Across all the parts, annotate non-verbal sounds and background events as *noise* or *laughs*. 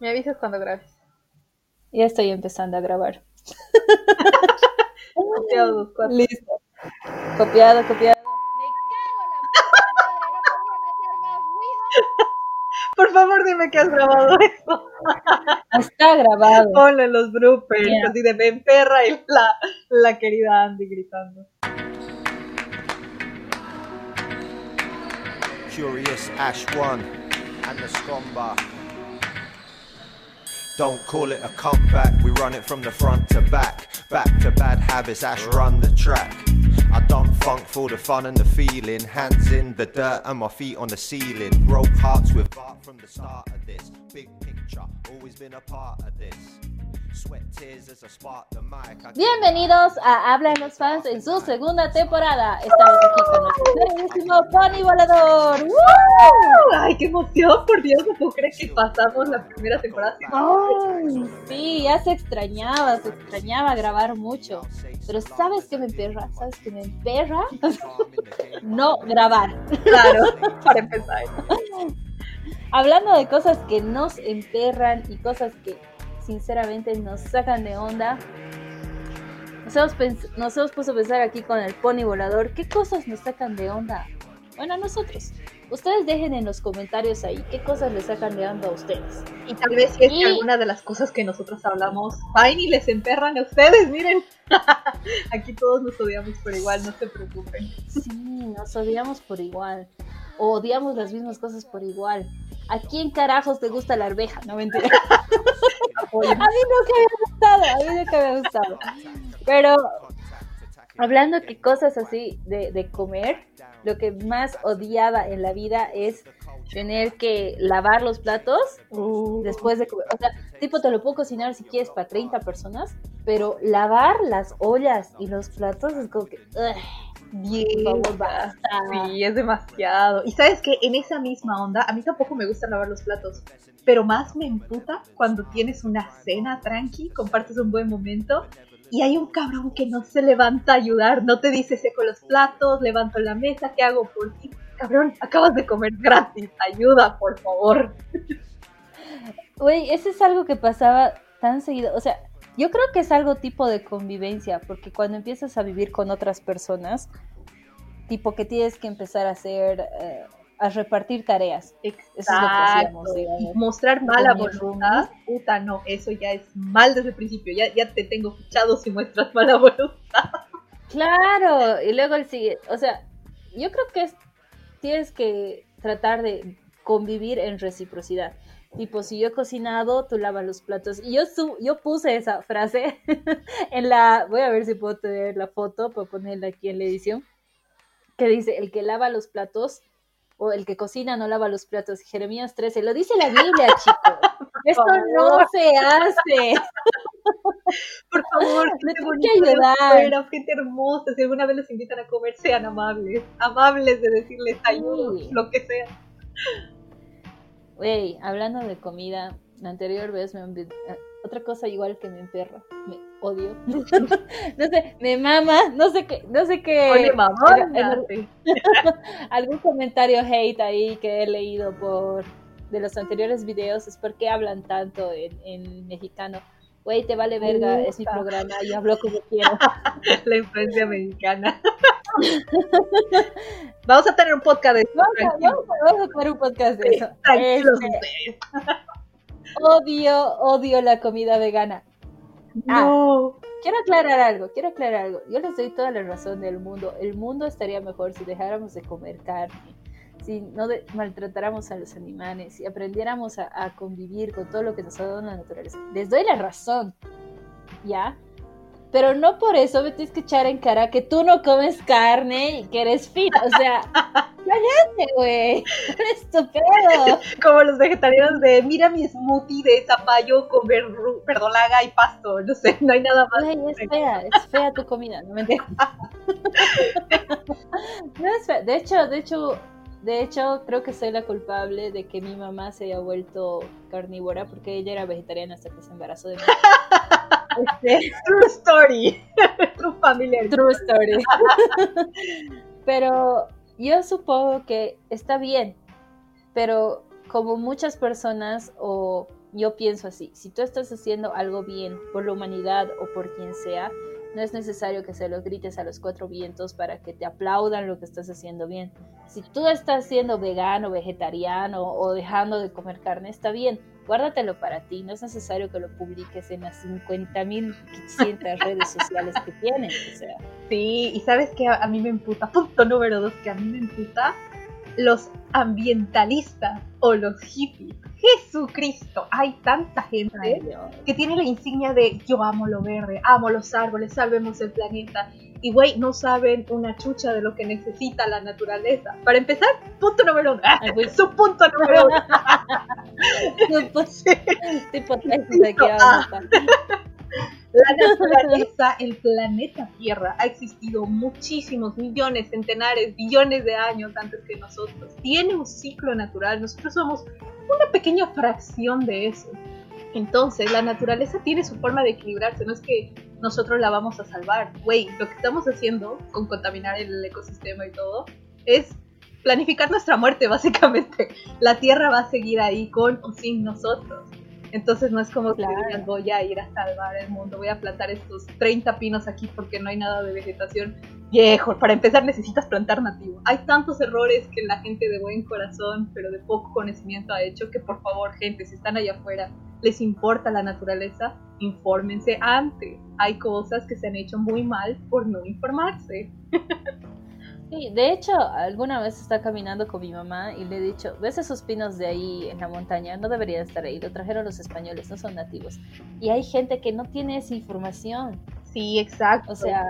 Me avisas cuando grabes. Ya estoy empezando a grabar. *laughs* Copiado. Listo. Copiado, copiado. Por favor, dime que has grabado eso. *laughs* Está grabado. Ponlo en los bloopers, así de Ben Perra y la, la querida Andy gritando. Curious Ash 1 and the Scomba. Don't call it a comeback, we run it from the front to back. Back to bad habits, Ash run the track. I done funk for the fun and the feeling. Hands in the dirt and my feet on the ceiling. Broke hearts with Bart from the start of this. Big picture, always been a part of this. Bienvenidos a Hablan los fans en su segunda temporada. Estamos aquí con nuestro queridísimo Pony Volador. ¡Woo! Ay, qué emoción, por Dios, no puedo creer que pasamos la primera temporada. Ay, sí, ya se extrañaba, se extrañaba grabar mucho. Pero ¿sabes qué me emperra? ¿Sabes qué me emperra? No grabar. Claro, para empezar. *laughs* Hablando de cosas que nos emperran y cosas que sinceramente nos sacan de onda, nos hemos, nos hemos puesto a pensar aquí con el pony volador, ¿qué cosas nos sacan de onda? Bueno, nosotros. Ustedes dejen en los comentarios ahí qué cosas les sacan de a ustedes. Y tal vez si es que alguna de las cosas que nosotros hablamos, fine y les emperran a ustedes, miren. *laughs* Aquí todos nos odiamos por igual, no se preocupen. Sí, nos odiamos por igual. O odiamos las mismas cosas por igual. ¿A quién carajos te gusta la arveja? No mentira. *laughs* *laughs* A mí nunca me ha gustado, a mí nunca me ha gustado. Pero hablando que cosas así de, de comer, lo que más odiaba en la vida es tener que lavar los platos después de comer. O sea, tipo te lo puedo cocinar si quieres para 30 personas, pero lavar las ollas y los platos es como que... ugh, Bien. por favor, basta. Sí, es demasiado. Y sabes que en esa misma onda, a mí tampoco me gusta lavar los platos, pero más me emputa cuando tienes una cena tranqui, compartes un buen momento y hay un cabrón que no se levanta a ayudar, no te dice seco los platos, levanto la mesa, ¿qué hago por ti? Cabrón, acabas de comer gratis, ayuda, por favor. *laughs* Güey, eso es algo que pasaba tan seguido. O sea, yo creo que es algo tipo de convivencia, porque cuando empiezas a vivir con otras personas, tipo que tienes que empezar a hacer, eh, a repartir tareas. Eso es lo que hacíamos, Exacto. digamos. Mostrar mala voluntad, puta, no, eso ya es mal desde el principio, ya, ya te tengo fichado si muestras mala *laughs* voluntad. Claro, y luego el siguiente, o sea, yo creo que es- tienes que tratar de convivir en reciprocidad. Tipo, si yo he cocinado, tú lavas los platos. Y yo, su yo puse esa frase *laughs* en la, voy a ver si puedo tener la foto para ponerla aquí en la edición, que dice, el que lava los platos o el que cocina no lava los platos. Jeremías 13, lo dice la Biblia, chicos. *laughs* Esto no se hace. *laughs* Por favor, *laughs* Me qué tengo que ayudar. gente hermosa. Si alguna vez los invitan a comer, sean amables. Amables de decirles ayuda, Sí. lo que sea. Wey, hablando de comida, la anterior vez me eh, otra cosa igual que me emperra, me odio. *laughs* no sé, me mama, no sé qué, no sé qué. Oye, en- *laughs* algún comentario hate ahí que he leído por de los anteriores videos es por qué hablan tanto en, en mexicano. Güey, te vale verga, es mi programa y hablo como quiero. *laughs* La influencia mexicana. Vamos a tener un podcast de eso. Vamos a, tranquilo. vamos a- vamos a hacer un podcast de eso. Tranquilos Este, ustedes. odio, odio la comida vegana. Ah, No. Quiero aclarar algo, quiero aclarar algo. Yo les doy toda la razón del mundo. El mundo estaría mejor si dejáramos de comer carne, si no de- maltratáramos a los animales, si aprendiéramos a, a convivir con todo lo que nos ha dado la naturaleza. Les doy la razón, ¿ya? Pero no por eso me tienes que echar en cara que tú no comes carne y que eres fit. O sea, *laughs* cállate, güey. *laughs* Eres estupendo. Como los vegetarianos de mira mi smoothie de zapallo con verdolaga y pasto. No sé, no hay nada más. Güey, es fea, es fea tu comida, no me entiendes. *laughs* No es fea. De hecho, de hecho, de hecho, creo que soy la culpable de que mi mamá se haya vuelto carnívora porque ella era vegetariana hasta que se embarazó de mí. *laughs* Este, True story. True family. true story. Pero yo supongo que está bien, pero como muchas personas o yo pienso así, si tú estás haciendo algo bien por la humanidad o por quien sea, no es necesario que se lo grites a los cuatro vientos para que te aplaudan lo que estás haciendo bien. Si tú estás siendo vegano, vegetariano o dejando de comer carne, está bien, guárdatelo para ti, no es necesario que lo publiques en las 50.500 redes sociales que tienes. Sí, y sabes que a, mí me emputa, punto número dos, que a mí me emputa los ambientalistas o los hippies. Jesucristo, hay tanta gente que tiene la insignia de yo amo lo verde, amo los árboles, salvemos el planeta. Y güey, no saben una chucha de lo que necesita la naturaleza. Para empezar, punto número uno. Ah, su punto número uno. *laughs* *laughs* La naturaleza, el planeta Tierra, ha existido muchísimos millones, centenares, billones de años antes que nosotros. Tiene un ciclo natural. Nosotros somos una pequeña fracción de eso. Entonces, la naturaleza tiene su forma de equilibrarse. No es que nosotros la vamos a salvar. Güey, lo que estamos haciendo con contaminar el ecosistema y todo es planificar nuestra muerte, *laughs* básicamente. La Tierra va a seguir ahí con o sin nosotros. Entonces no es como que voy a ir a salvar el mundo, voy a plantar estos 30 pinos aquí porque no hay nada de vegetación. Viejo, para empezar necesitas plantar nativo. Hay tantos errores que la gente de buen corazón, pero de poco conocimiento ha hecho que por favor, gente, si están allá afuera, les importa la naturaleza, infórmense antes. Hay cosas que se han hecho muy mal por no informarse. *laughs* Sí, de hecho, alguna vez está caminando con mi mamá y le he dicho, ¿ves esos pinos de ahí en la montaña? No deberían estar ahí, lo trajeron los españoles, no son nativos. Y hay gente que no tiene esa información. Sí, exacto. O sea,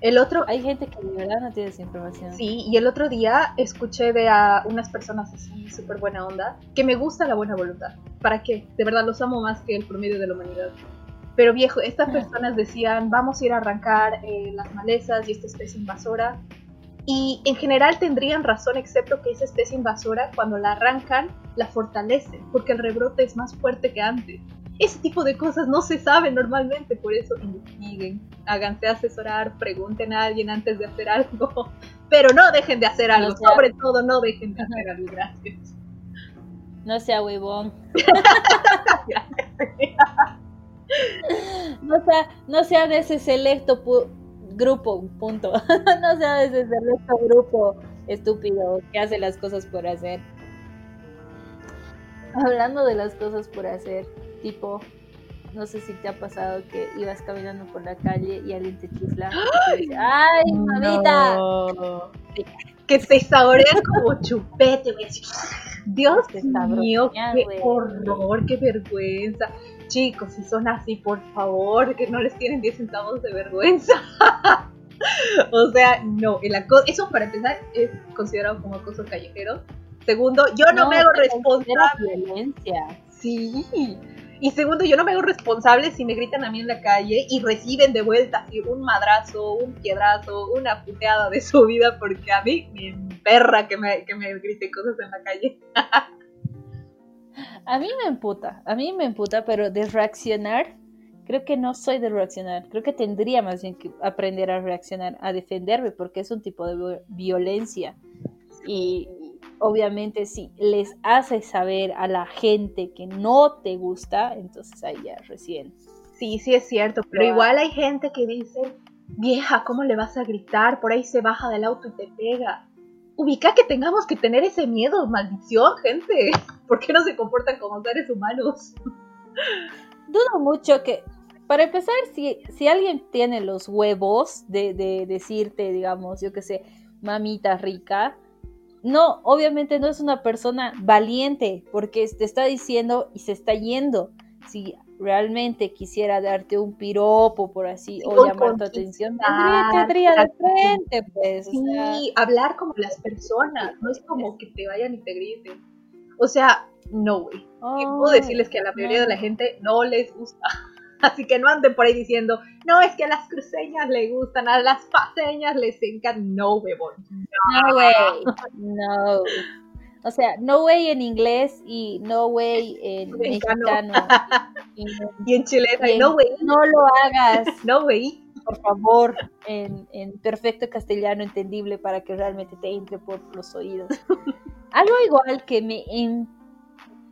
el otro... Hay gente que de verdad no tiene esa información. Sí, y el otro día escuché de a unas personas así, súper buena onda, que me gusta la buena voluntad. ¿Para qué? De verdad los amo más que el promedio de la humanidad. Pero viejo, estas *laughs* personas decían, vamos a ir a arrancar eh, las malezas y esta especie invasora y en general tendrían razón, excepto que esa especie invasora, cuando la arrancan, la fortalece, porque el rebrote es más fuerte que antes. Ese tipo de cosas no se saben normalmente, por eso investiguen, háganse asesorar, pregunten a alguien antes de hacer algo, *laughs* pero no dejen de hacer algo, sobre todo no dejen de hacer algo, gracias. No sea huevón. *laughs* *laughs* no sea, no sea de ese selecto grupo, punto. *laughs* no sea ese nuestro grupo estúpido que hace las cosas por hacer. Hablando de las cosas por hacer, tipo, no sé si te ha pasado que ibas caminando por la calle y alguien te chifla. ¡Ay, mamita! Que te saborean como chupete, Dios mío, qué horror, qué vergüenza. Chicos, si son así, por favor, que no les tienen 10 centavos de vergüenza. *laughs* o sea, no, el acoso, eso para empezar es considerado como acoso callejero. Segundo, yo no, me hago responsable. Violencia. Sí. Y segundo, yo no me hago responsable si me gritan a mí en la calle y reciben de vuelta un madrazo, un piedrazo, una puteada de su vida porque a mí me emperra que me, que me griten cosas en la calle. *laughs* A mí me emputa, a mí me emputa, pero de reaccionar, creo que no soy de reaccionar. Creo que tendría más bien que aprender a reaccionar, a defenderme, porque es un tipo de violencia. Y obviamente si les hace saber a la gente que no te gusta, entonces ahí ya recién. Sí, sí es cierto, pero igual hay gente que dice, vieja, ¿cómo le vas a gritar? Por ahí se baja del auto y te pega ubica que tengamos que tener ese miedo, maldición, gente. *laughs* ¿Por qué no se comportan como seres humanos? Dudo mucho que, para empezar, si, si alguien tiene los huevos de, de decirte, digamos, yo qué sé, mamita rica, no, obviamente no es una persona valiente, porque te está diciendo y se está yendo. Si realmente quisiera darte un piropo, por así, o llamar tu atención, tendría, de frente, pues. Sí, hablar como las personas, no es como que te vayan y te griten. O sea, no, güey. puedo decirles que a la mayoría de la gente no les gusta. *laughs* Así que no anden por ahí diciendo, no, es que a las cruceñas les gustan, a las paseñas les encantan. No, huevón. No, güey. No. O sea, no way en inglés y no way en *laughs* mexicano. Y, en chileno, no way. No lo hagas. *laughs* No way. Por favor, en, perfecto castellano entendible para que realmente te entre por los oídos. Algo igual que me *laughs* en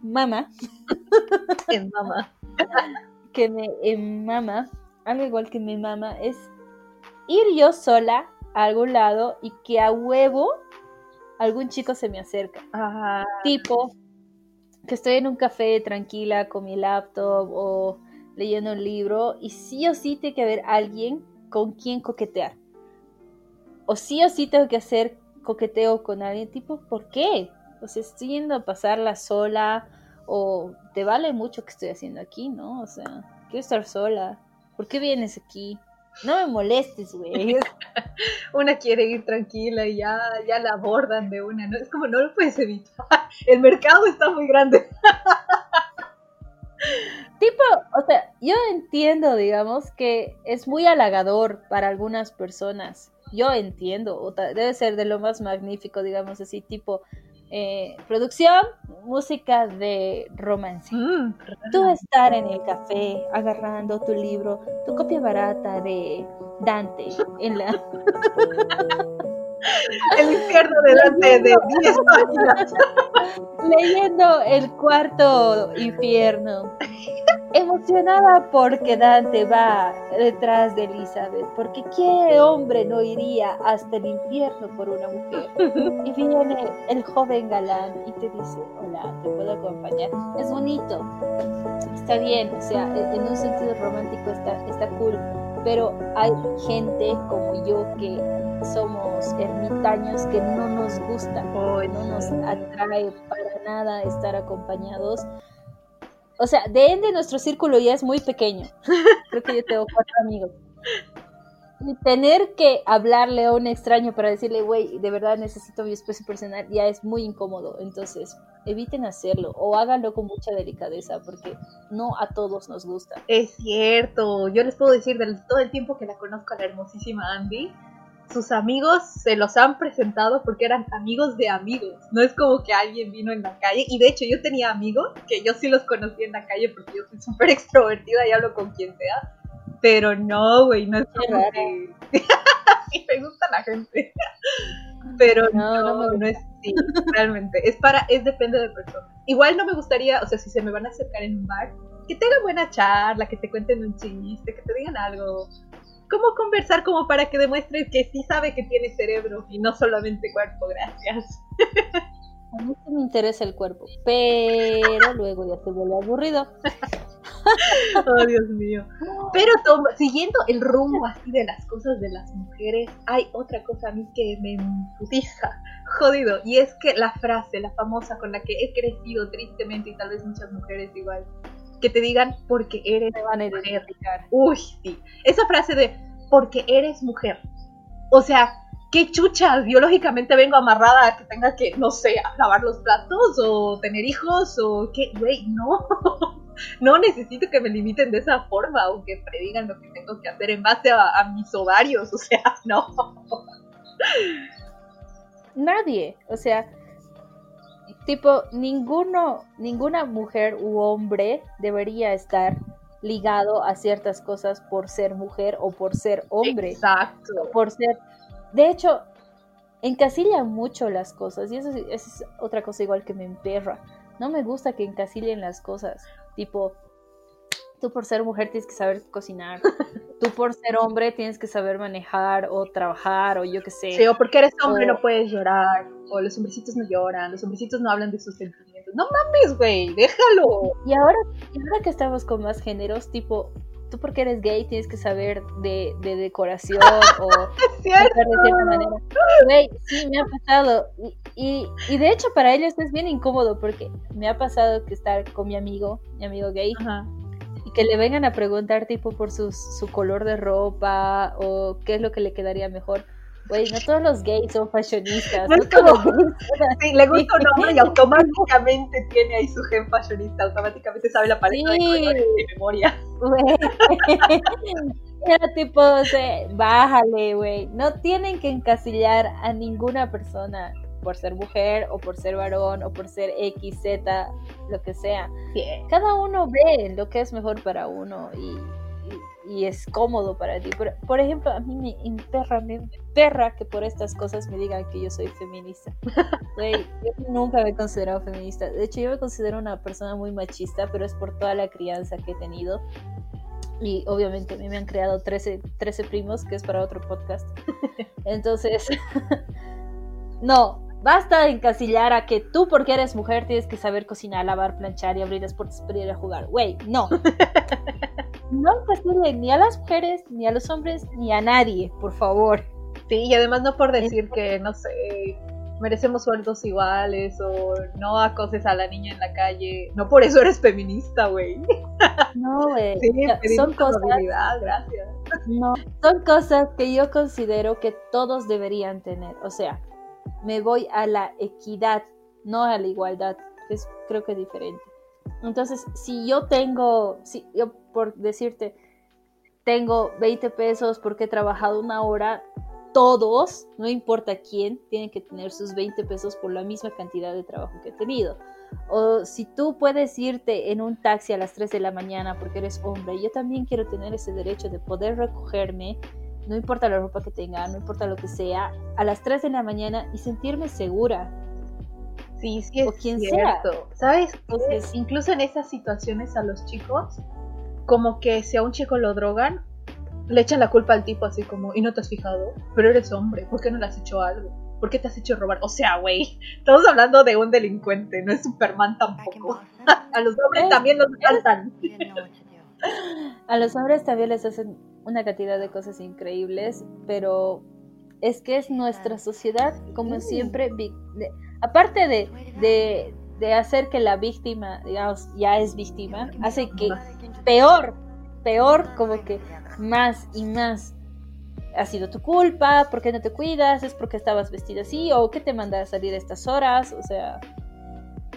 mama En que me mama, algo igual que me mama, es ir yo sola a algún lado y que a huevo algún chico se me acerca. Tipo, que estoy en un café tranquila con mi laptop o leyendo un libro y sí o sí tiene que haber alguien con quien coquetear. O sí o sí tengo que hacer coqueteo con alguien, tipo, ¿por qué? O sea, estoy yendo a pasarla sola o te vale mucho que estoy haciendo aquí, ¿no? O sea, quiero estar sola. ¿Por qué vienes aquí? No me molestes, güey. *laughs* una quiere ir tranquila y ya, ya la abordan de una, ¿no? Es como no lo puedes evitar. *laughs* El mercado está muy grande. *laughs* Tipo, o sea, yo entiendo, digamos, que es muy halagador para algunas personas. Yo entiendo, o debe ser de lo más magnífico, digamos así, tipo, eh, producción, música de romance. Mm, Tú estar en el café agarrando tu libro, tu copia barata de Dante en la *laughs* el infierno de Dante de 10 páginas. Leyendo el cuarto infierno. Emocionada porque Dante va detrás de Elizabeth, porque qué hombre no iría hasta el infierno por una mujer. Y viene el joven galán y te dice, hola, ¿te puedo acompañar? Es bonito, está bien, o sea, en en un sentido romántico está, está cool, pero hay gente como yo que somos ermitaños que no nos gusta, Ay, no nos atrae para nada estar acompañados. O sea, de ende nuestro círculo ya es muy pequeño. Creo que yo tengo cuatro amigos. Tener que hablarle a un extraño para decirle, güey, de verdad necesito mi espacio personal, ya es muy incómodo. Entonces, eviten hacerlo o háganlo con mucha delicadeza porque no a todos nos gusta. Es cierto, yo les puedo decir del todo el tiempo que la conozco a la hermosísima Andy, sus amigos se los han presentado porque eran amigos de amigos. No es como que alguien vino en la calle. Y de hecho yo tenía amigos que yo sí los conocí en la calle porque yo soy súper extrovertida y hablo con quien sea. Pero no, güey, no es como que... *laughs* sí, me gusta la gente. Pero No, no, no me no, es sí, realmente. Es para, es depende de persona. Igual no me gustaría, o sea, si se me van a acercar en un bar, que tengan buena charla, que te cuenten un chiste, que te digan algo. ¿Cómo conversar como para que demuestres que sí sabe que tiene cerebro y no solamente cuerpo? Gracias. *laughs* A mí sí me interesa el cuerpo, pero luego ya se vuelve aburrido. *laughs* Oh, Dios mío. Pero toma- siguiendo el rumbo así de las cosas de las mujeres, hay otra cosa a mí que me emputiza, jodido, y es que la frase, la famosa con la que he crecido tristemente y tal vez muchas mujeres igual, que te digan porque eres mujer. Uy, sí. Esa frase de porque eres mujer. O sea, qué chuchas. Biológicamente vengo amarrada a que tenga que, no sé, lavar los platos o tener hijos o qué. Güey, no. *laughs* No necesito que me limiten de esa forma o que predigan lo que tengo que hacer en base a, a mis ovarios. O sea, *laughs* no. Nadie, o sea, tipo, ninguno, ninguna mujer u hombre debería estar ligado a ciertas cosas por ser mujer o por ser hombre. Exacto. por ser. De hecho, encasilla mucho las cosas. Y eso, eso es otra cosa igual que me emperra. No me gusta que encasillen las cosas. Tipo, tú por ser mujer tienes que saber cocinar. *laughs* tú por ser hombre tienes que saber manejar o trabajar o yo qué sé. Sí, o porque eres hombre O- no puedes llorar. O los hombrecitos no lloran. Los hombrecitos no hablan de sus sentimientos. No mames, güey. Déjalo. Y ahora, y ahora que estamos con más géneros, tipo, tú porque eres gay tienes que saber de, de decoración *laughs* o Es cierto. de cierta manera. Güey, sí, me ha pasado. Y, y, y de hecho para ellos es bien incómodo porque me ha pasado que estar con mi amigo, mi amigo gay, Ajá. Que le vengan a preguntar tipo por sus, su color de ropa o qué es lo que le quedaría mejor. Güey, no todos los gays son fashionistas. No No, todos como- los gays Sí, le gusta un hombre y automáticamente tiene ahí su gen fashionista, automáticamente sabe la paleta de Sí. colores de memoria. Güey. *laughs* Era tipo, o sea, bájale, güey. No tienen que encasillar a ninguna persona por ser mujer o por ser varón o por ser X, Z, lo que sea. Cada uno ve lo que es mejor para uno y, y- y es cómodo para ti. Por, por ejemplo, a mí me emperra, me emperra que por estas cosas me digan que yo soy feminista. *laughs* Güey, yo nunca me he considerado feminista. De hecho, yo me considero una persona muy machista, pero es por toda la crianza que he tenido. Y obviamente a mí me han creado 13, 13 primos, que es para otro podcast. *laughs* Entonces, *laughs* no, basta de encasillar a que tú, porque eres mujer, tienes que saber cocinar, lavar, planchar y abrir las puertas para ir a jugar. Güey, no. *laughs* No encasille ni a las mujeres, ni a los hombres, ni a nadie, por favor. Sí, y además no por decir que, no sé, merecemos sueldos iguales o no acoses a la niña en la calle. No por eso eres feminista, güey. No, güey. Sí, son cosas, gracias. no, son cosas que yo considero que todos deberían tener. O sea, me voy a la equidad, no a la igualdad, que es creo que diferente. Entonces, si yo tengo, si yo por decirte, tengo 20 pesos porque he trabajado una hora, todos, no importa quién, tienen que tener sus 20 pesos por la misma cantidad de trabajo que he tenido. O si tú puedes irte en un taxi a las 3 de la mañana porque eres hombre, yo también quiero tener ese derecho de poder recogerme, no importa la ropa que tenga, no importa lo que sea, a las 3 de la mañana y sentirme segura. Sí, sí es O quien cierto. ¿Sabes? Entonces- Incluso en esas situaciones a los chicos, como que si a un chico lo drogan, le echan la culpa al tipo así como, y no te has fijado, pero eres hombre, ¿por qué no le has hecho algo? ¿Por qué te has hecho robar? O sea, güey, estamos hablando de un delincuente, no es Superman tampoco. *laughs* A los hombres Es- también los saltan. A los hombres también les hacen una cantidad de cosas increíbles, pero es que es nuestra sociedad, como siempre, de- aparte de, de, de hacer que la víctima, digamos, ya es víctima, hace que peor, peor, como que más y más. Ha sido tu culpa, ¿por qué no te cuidas? ¿Es porque estabas vestida así? ¿O qué te manda a salir a estas horas? O sea,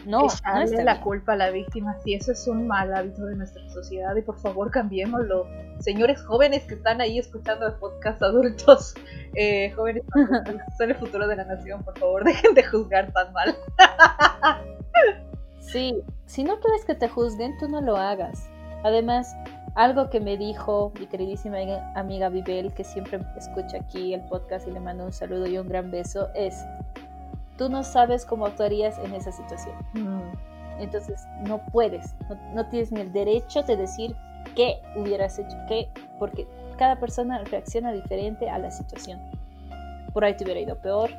no, no Echarle está la culpa a la víctima, sí, eso es un mal hábito de nuestra sociedad y por favor cambiémoslo. Señores jóvenes que están ahí escuchando el podcast adultos, eh, jóvenes *laughs* son el futuro de la nación, por favor *laughs* dejen de juzgar tan mal. Sí, si no quieres que te juzguen, tú no lo hagas. Además, algo que me dijo mi queridísima amiga- amiga Bibel, que siempre escucha aquí el podcast y le mando un saludo y un gran beso, es, tú no sabes cómo actuarías en esa situación. Entonces, no puedes, no, no tienes ni el derecho de decir qué hubieras hecho, qué, porque cada persona reacciona diferente a la situación. Por ahí te hubiera ido peor,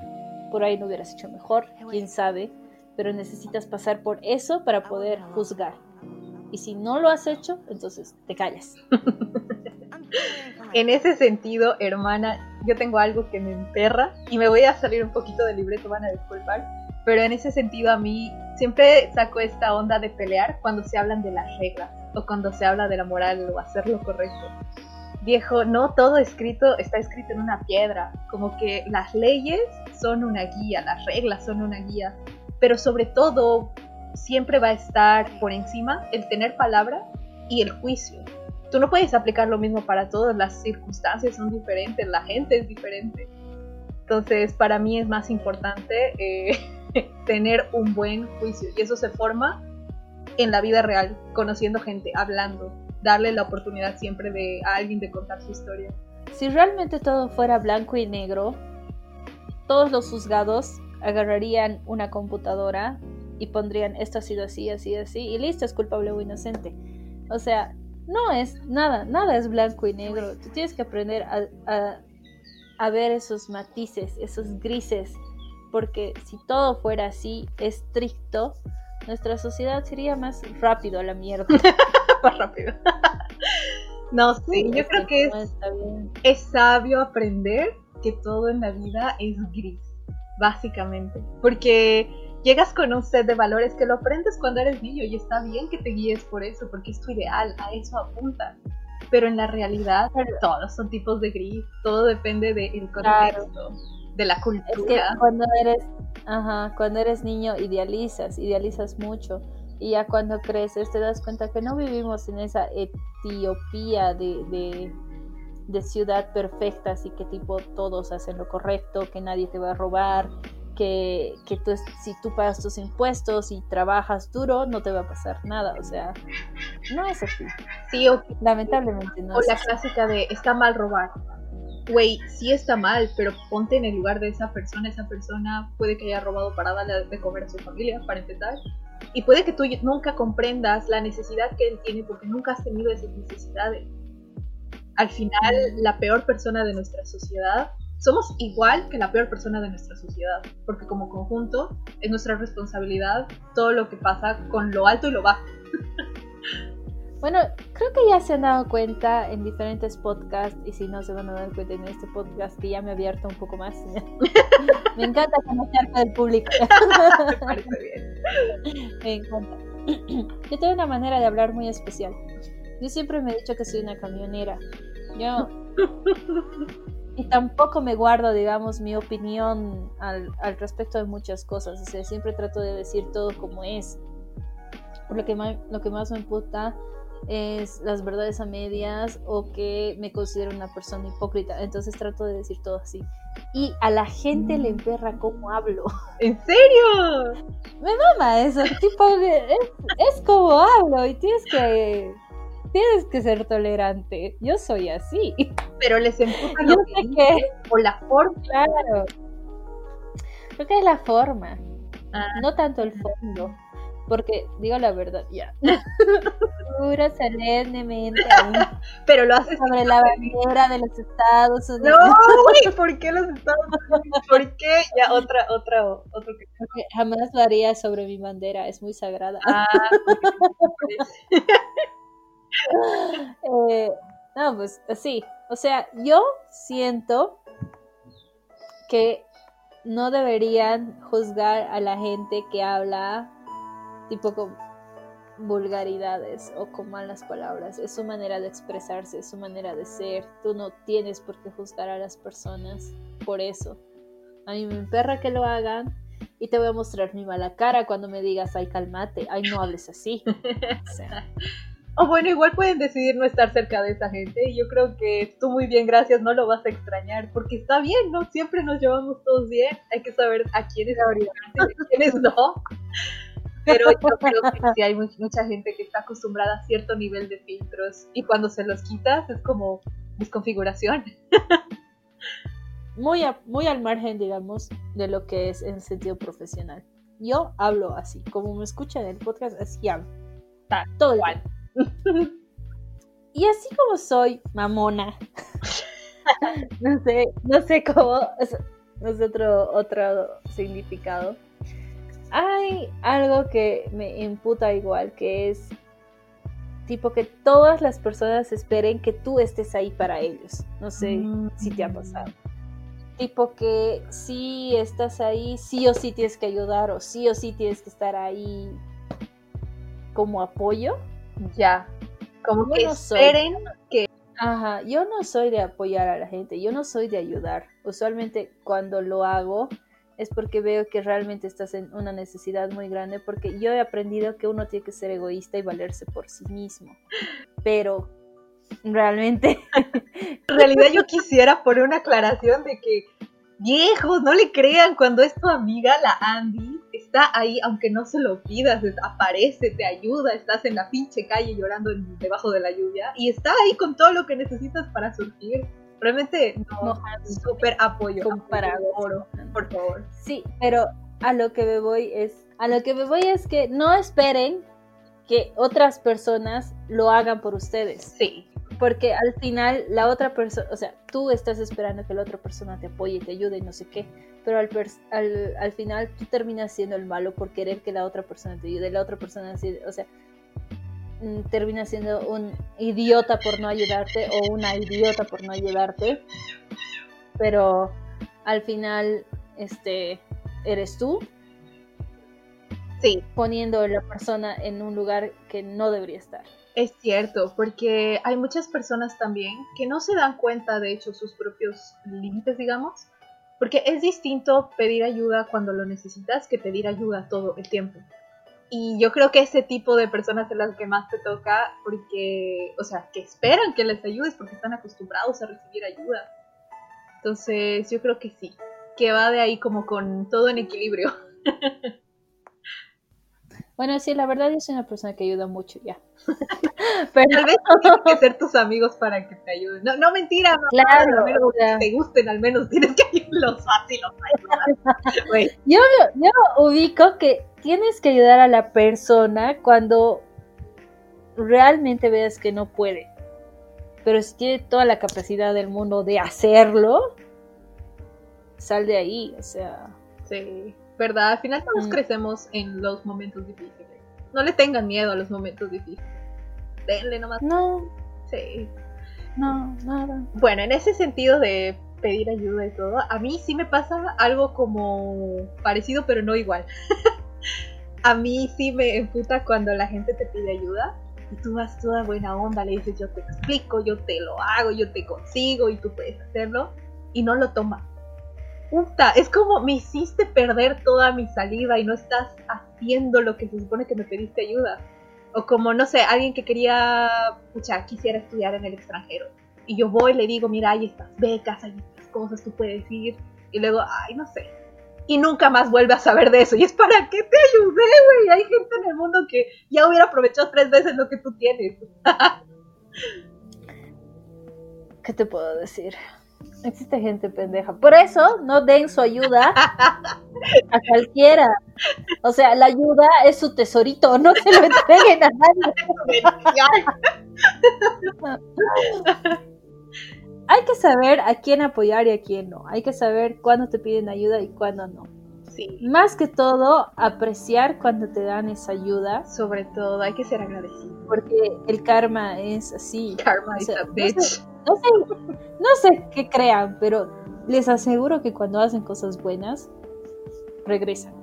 por ahí no hubieras hecho mejor, quién sabe, pero necesitas pasar por eso para poder juzgar. Y si no lo has hecho, entonces te callas. *laughs* En ese sentido, hermana, yo tengo algo que me emperra y me voy a salir un poquito del libreto, van a disculpar, pero en ese sentido a mí siempre saco esta onda de pelear cuando se hablan de las reglas o cuando se habla de la moral o hacer lo correcto. Viejo, no todo escrito está escrito en una piedra, como que las leyes son una guía, las reglas son una guía, pero sobre todo siempre va a estar por encima el tener palabra y el juicio tú no puedes aplicar lo mismo para todas, las circunstancias son diferentes, la gente es diferente. Entonces, para mí es más importante eh, *laughs* tener un buen juicio y eso se forma en la vida real, conociendo gente, hablando, darle la oportunidad siempre de a alguien de contar su historia. Si realmente todo fuera blanco y negro, todos los juzgados agarrarían una computadora y pondrían esto ha sido así, así, así, y listo, es culpable o inocente. O sea, no es nada, nada es blanco y negro. Tú tienes que aprender a, a- a ver esos matices, esos grises, porque si todo fuera así, estricto, nuestra sociedad sería más rápido a la mierda. *laughs* Más rápido. *laughs* no, sí, yo creo que es, es sabio aprender que todo en la vida es gris, básicamente. Porque llegas con un set de valores que lo aprendes cuando eres niño y está bien que te guíes por eso, porque es tu ideal, a eso apunta. Pero en la realidad todos son tipos de gris, todo depende del contexto, de la Es que cultura. cuando eres, ajá, cuando eres niño idealizas, idealizas mucho. Y ya cuando creces te das cuenta que no vivimos en esa Etiopía de, de, de ciudad perfecta, así que tipo todos hacen lo correcto, que nadie te va a robar, que, que tú, si tú pagas tus impuestos y trabajas duro, no te va a pasar nada. O sea, no es así. Sí, o, Lamentablemente no o es la así. clásica de está mal robar. Güey, sí está mal, pero ponte en el lugar de esa persona. Esa persona puede que haya robado para darle de comer a su familia, para empezar. Y puede que tú nunca comprendas la necesidad que él tiene porque nunca has tenido esas necesidades. Al final, la peor persona de nuestra sociedad, somos igual que la peor persona de nuestra sociedad, porque como conjunto es nuestra responsabilidad todo lo que pasa con lo alto y lo bajo. Bueno, creo que ya se han dado cuenta en diferentes podcasts, y si no se van a dar cuenta en este podcast, que ya me he abierto un poco más. *laughs* me encanta conocer del público. *laughs* Me parece bien. me encanta. Yo tengo una manera de hablar muy especial. Yo siempre me he dicho que soy una camionera. Yo. *laughs* Y tampoco me guardo, digamos, mi opinión al, al respecto de muchas cosas. O sea, siempre trato de decir todo como es. Por lo que, lo que más me imputa es las verdades a medias o que me considero una persona hipócrita. Entonces trato de decir todo así. Y a la gente le emperra cómo hablo. ¿En serio? *laughs* Mama, eso, tipo, es, es como hablo y tienes que, tienes que ser tolerante. Yo soy así. Pero les empuja lo que que, o la forma. claro. Creo que es la forma, Ah, no tanto el fondo. Porque, digo la verdad, ya. *laughs* Juro solemnemente *laughs* pero lo haces sobre la bandera de los Estados No, Unidos. güey, ¿por qué los Estados Unidos? ¿Por qué? Ya, otra, otra, otro que... Porque jamás lo haría sobre mi bandera, es muy sagrada. Ah, *laughs* Eh, no, pues así. O sea, yo siento que no deberían juzgar a la gente que habla tipo con vulgaridades o con malas palabras. Es su manera de expresarse, es su manera de ser. Tú no tienes por qué juzgar a las personas por eso. A mí me emperra que lo hagan y te voy a mostrar mi mala cara cuando me digas, ay, cálmate, ay, no hables así. *laughs* O sea, O bueno, igual pueden decidir no estar cerca de esa gente y yo creo que tú muy bien, gracias, no lo vas a extrañar porque está bien, ¿no? Siempre nos llevamos todos bien, hay que saber a quiénes a quiénes no. Pero yo creo que sí hay mu- mucha gente que está acostumbrada a cierto nivel de filtros y cuando se los quitas es como desconfiguración. muy, a- muy al margen, digamos, de lo que es en sentido profesional. Yo hablo así, como me escuchan en el podcast, así hablo. Ta- todo tiempo. *laughs* Y así como soy mamona, *laughs* no sé, no sé cómo, es, es otro, otro significado. Hay algo que me imputa igual, que es tipo que todas las personas esperen que tú estés ahí para ellos. No sé si te ha pasado. Tipo que si estás ahí, sí o sí tienes que ayudar o sí o sí tienes que estar ahí como apoyo. Ya. Como Yo que no soy. esperen Ajá, yo no soy de apoyar a la gente, yo no soy de ayudar. Usualmente cuando lo hago es porque veo que realmente estás en una necesidad muy grande, porque yo he aprendido que uno tiene que ser egoísta y valerse por sí mismo. Pero realmente *laughs* En realidad yo quisiera poner una aclaración de que viejos, no le crean cuando es tu amiga, la Andy, está ahí aunque no se lo pidas, aparece, te ayuda, estás en la pinche calle llorando debajo de la lluvia y está ahí con todo lo que necesitas para surgir. Realmente no, súper apoyo. comparado. Oro, por favor. Sí, pero a lo que me voy es, a lo que me voy es que no esperen que otras personas lo hagan por ustedes. Sí, Porque al final la otra persona, o sea, tú estás esperando que la otra persona te apoye, te ayude y no sé qué, pero al, al, al final tú terminas siendo el malo por querer que la otra persona te ayude, la otra persona, o sea, mm, termina siendo un idiota por no ayudarte o una idiota por no ayudarte, pero al final, este, eres tú sí, poniendo a la persona en un lugar que no debería estar. Es cierto, porque hay muchas personas también que no se dan cuenta, de hecho, sus propios límites, digamos. Porque es distinto pedir ayuda cuando lo necesitas que pedir ayuda todo el tiempo. Y yo creo que ese tipo de personas es las que más te toca porque, o sea, que esperan que les ayudes porque están acostumbrados a recibir ayuda. Entonces, yo creo que sí, que va de ahí como con todo en equilibrio. *laughs* Bueno, sí, la verdad yo soy una persona que ayuda mucho ya. *laughs* Pero tal vez no tienen que ser tus amigos para que te ayuden. No, no mentira, no, claro, al menos que te gusten, al menos tienes que ayudarlos fácil. *laughs* yo, yo ubico que tienes que ayudar a la persona cuando realmente veas que no puede. Pero si tiene toda la capacidad del mundo de hacerlo, sal de ahí, o sea. Sí. ¿Verdad? Al final todos mm. crecemos en los momentos difíciles. No le tengan miedo a los momentos difíciles. Denle nomás. No. Sí. No, nada. Bueno, en ese sentido de pedir ayuda y todo, a mí sí me pasa algo como parecido, pero no igual. *laughs* a mí sí me emputa cuando la gente te pide ayuda y tú vas toda buena onda, le dices yo te explico, yo te lo hago, yo te consigo y tú puedes hacerlo y no lo toma puta, es como me hiciste perder toda mi salida y no estás haciendo lo que se supone que me pediste ayuda. O como, no sé, alguien que quería, pucha, quisiera estudiar en el extranjero. Y yo voy y le digo, mira, hay estas becas, hay estas cosas, tú puedes ir. Y luego, ay, no sé. Y nunca más vuelve a saber de eso. Y es para qué te ayudé, güey. Hay gente en el mundo que ya hubiera aprovechado tres veces lo que tú tienes. *laughs* ¿Qué te puedo decir? Existe gente pendeja. Por eso no den su ayuda a cualquiera. O sea, la ayuda es su tesorito, no se lo entreguen a nadie. *laughs* Hay que saber a quién apoyar y a quién no. Hay que saber cuándo te piden ayuda y cuándo no. Sí. Más que todo, apreciar cuando te dan esa ayuda. Sobre todo, hay que ser agradecido. Porque el karma es así. Karma is a bitch. No sé, no sé qué crean, pero les aseguro que cuando hacen cosas buenas, regresan.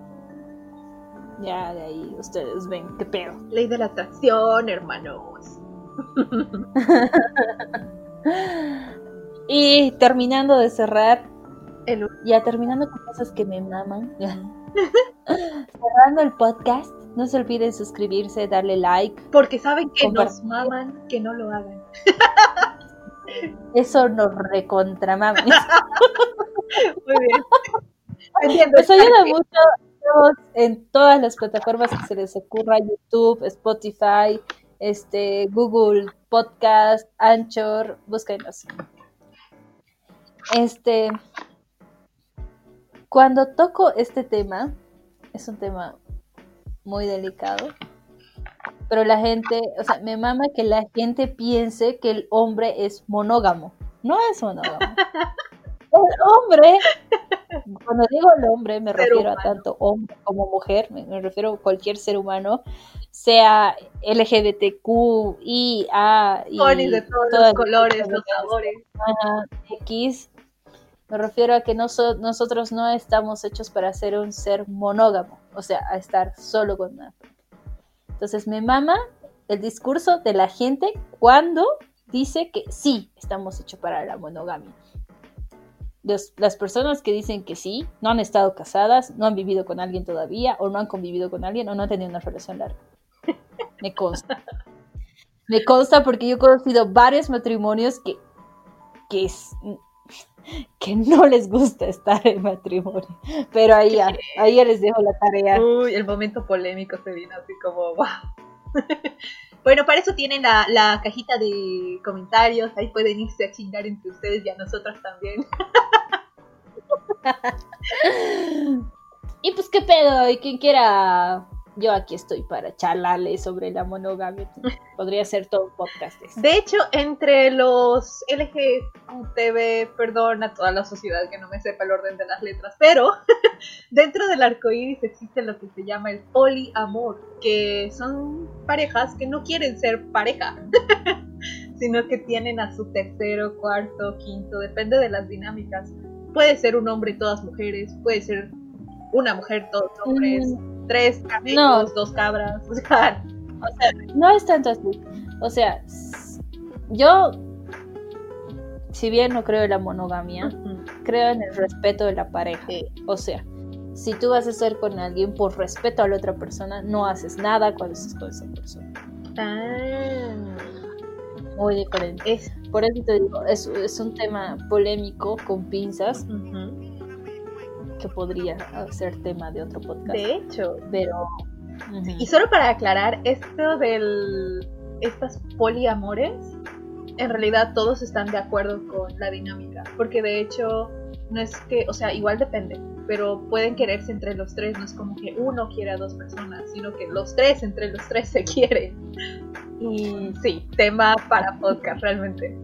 Ya de ahí ustedes ven qué pedo. Ley de la atracción, hermanos. y terminando de cerrar, ya terminando con cosas que me maman, cerrando el podcast, no se olviden suscribirse, darle like. Porque saben que nos maman, que no lo hagan. Eso nos recontramamos. Muy bien. Entiendo, Nos ayuda mucho en todas las plataformas que se les ocurra, YouTube, Spotify, este, Google Podcast, Anchor, búsquenos. Este, cuando toco este tema, es un tema muy delicado, pero la gente, o sea, me mama que la gente piense que el hombre es monógamo. No es monógamo. *laughs* El hombre, cuando digo el hombre, me refiero a tanto hombre como mujer, me, refiero a cualquier ser humano, sea LGBTQ, y A, y de todos los colores, los sabores. X, me refiero a que nosotros no estamos hechos para ser un ser monógamo, o sea, a estar solo con una entonces me mama el discurso de la gente cuando dice que sí, estamos hechos para la monogamia. las personas que dicen que sí, no han estado casadas, no han vivido con alguien todavía, o no han convivido con alguien, o no han tenido una relación larga. Me consta. Me consta porque yo he conocido varios matrimonios que, que, *laughs* que no les gusta estar en matrimonio. Pero ahí ya, ahí ya les dejo la tarea. Uy, el momento polémico se vino así como, *laughs* wow. bueno, para eso tienen la, la, cajita de comentarios, ahí pueden irse a chingar entre ustedes y a nosotras también. *laughs* y pues qué pedo, y quien quiera yo aquí estoy para charlarle sobre la monogamia. Podría ser todo un podcast. De hecho, entre los LGTB, perdón a toda la sociedad que no me sepa el orden de las letras, pero *laughs* dentro del arco iris existe lo que se llama el poliamor, que son parejas que no quieren ser pareja, *laughs* sino que tienen a su tercero, cuarto, quinto, depende de las dinámicas. Puede ser un hombre y todas mujeres, puede ser una mujer, todos hombres. Mm tres camellos, dos cabras. *laughs* O sea, no es tanto así. O sea, yo, si bien no creo en la monogamia, creo en el respeto de la pareja. O sea, si tú vas a estar con alguien por respeto a la otra persona, no haces nada cuando estás con esa persona. Ah. Muy diferente. Es, por eso te digo, es, es un tema polémico con pinzas. Podría ser tema de otro podcast. De hecho. Pero. Y solo para aclarar, esto del. Estas poliamores, en realidad todos están de acuerdo con la dinámica. Porque de hecho, no es que. O sea, igual depende. Pero pueden quererse entre los tres. No es como que uno quiere a dos personas, sino que los tres entre los tres se quieren. Y sí, tema para podcast, realmente.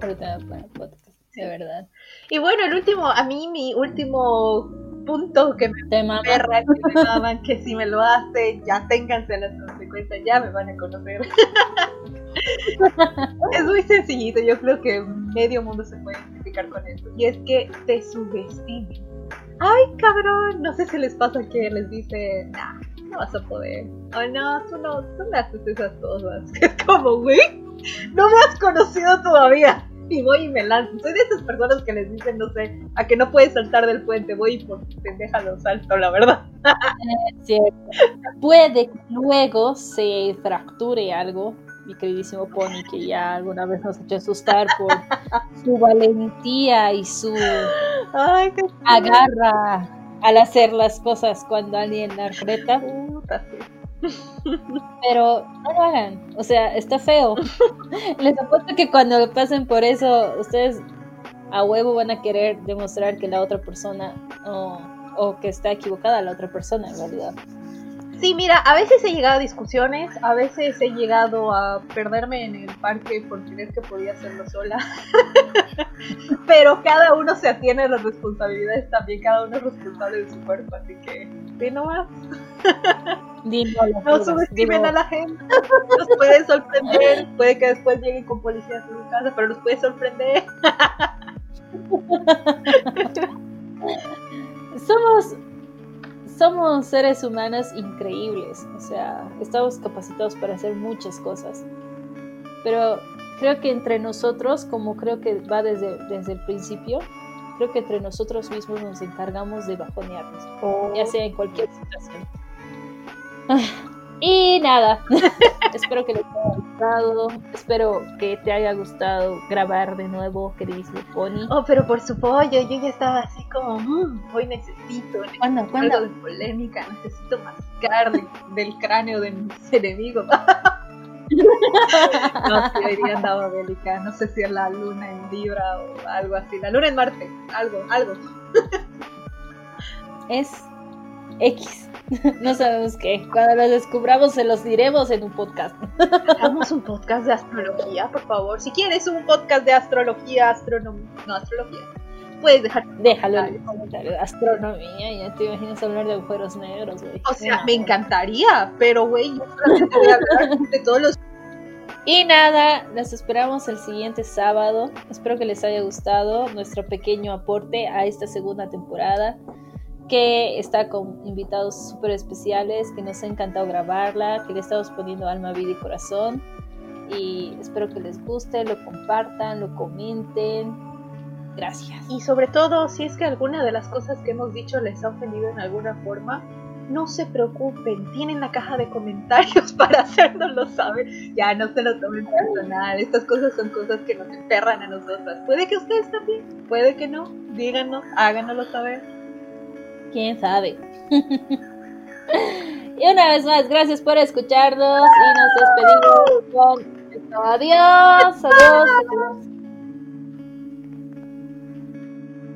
tema para podcast de verdad. Y bueno, el último, a mí mi último punto que me perra, que me maman, que si me lo hace, ya ténganse las consecuencias, ya me van a conocer. *laughs* es muy sencillito, yo creo que medio mundo se puede identificar con esto. Y es que te subestimen. Ay, cabrón, no sé si les pasa que les dice, nah, no vas a poder. Oh, no, tú no, tú no haces esas cosas. *laughs* Es como, güey, no me has conocido todavía y voy y me lanzo. Soy de esas personas que les dicen, no sé, a que no puedes saltar del puente, voy y por pendeja lo salto, la verdad. *laughs* Cierto. Puede que luego se fracture algo, mi queridísimo Pony, que ya alguna vez nos ha hecho asustar por su valentía y su Ay, agarra al hacer las cosas cuando alguien la reta. *laughs* Pero no lo hagan, o sea, está feo. *laughs* Les apuesto que cuando pasen por eso, ustedes a huevo van a querer demostrar que la otra persona o que está equivocada la otra persona en realidad. Sí, mira, a veces he llegado a discusiones, a veces he llegado a perderme en el parque por creer que podía hacerlo sola. *laughs* Pero cada uno se atiene a las responsabilidades también, cada uno es responsable de su cuerpo, así que, di nomás. no subestimen a la gente, los puede sorprender, puede que después lleguen con policías a su casa, pero los puede sorprender. Somos somos seres humanos increíbles, o sea, estamos capacitados para hacer muchas cosas. Pero creo que entre nosotros, como creo que va desde, desde el principio, creo que entre nosotros mismos nos encargamos de bajonearnos, ya sea en cualquier situación. *laughs* Y nada, *laughs* espero que les haya gustado, espero que te haya gustado grabar de nuevo, queridísimo Pony. Oh, pero por su pollo, yo ya estaba así como, mmm, hoy necesito, ¿Cuándo, ¿cuándo? algo de polémica, necesito mascar del cráneo de mis enemigos. *laughs* no, si hoy día andaba bélica, no sé si es la luna en Libra o algo así, la luna en Marte, algo, algo. es X. No sabemos qué. Cuando lo descubramos se los diremos en un podcast. Hagamos un podcast de astrología, por favor. Si quieres un podcast de astrología, astronomía, no astrología, puedes dejar. Déjalo en comentarios. Astronomía, ya te imaginas hablar de agujeros negros, güey. O sea, me encantaría, pero güey, yo solamente voy a hablar de todos los y nada, nos esperamos el siguiente sábado. Espero que les haya gustado nuestro pequeño aporte a esta segunda temporada que está con invitados súper especiales, que nos ha encantado grabarla, que le estamos poniendo alma, vida y corazón. Y espero que les guste, lo compartan, lo comenten. Gracias. Y sobre todo, si es que alguna de las cosas que hemos dicho les ha ofendido en alguna forma, no se preocupen, tienen la caja de comentarios *laughs* para hacérnoslo saber. Ya no se lo tomen personal, estas cosas son cosas que nos emperran a nosotras. Puede que ustedes también, puede que no, díganos, háganoslo saber quién sabe. *laughs* y una vez más, gracias por escucharnos y nos despedimos con adiós, adiós. adiós.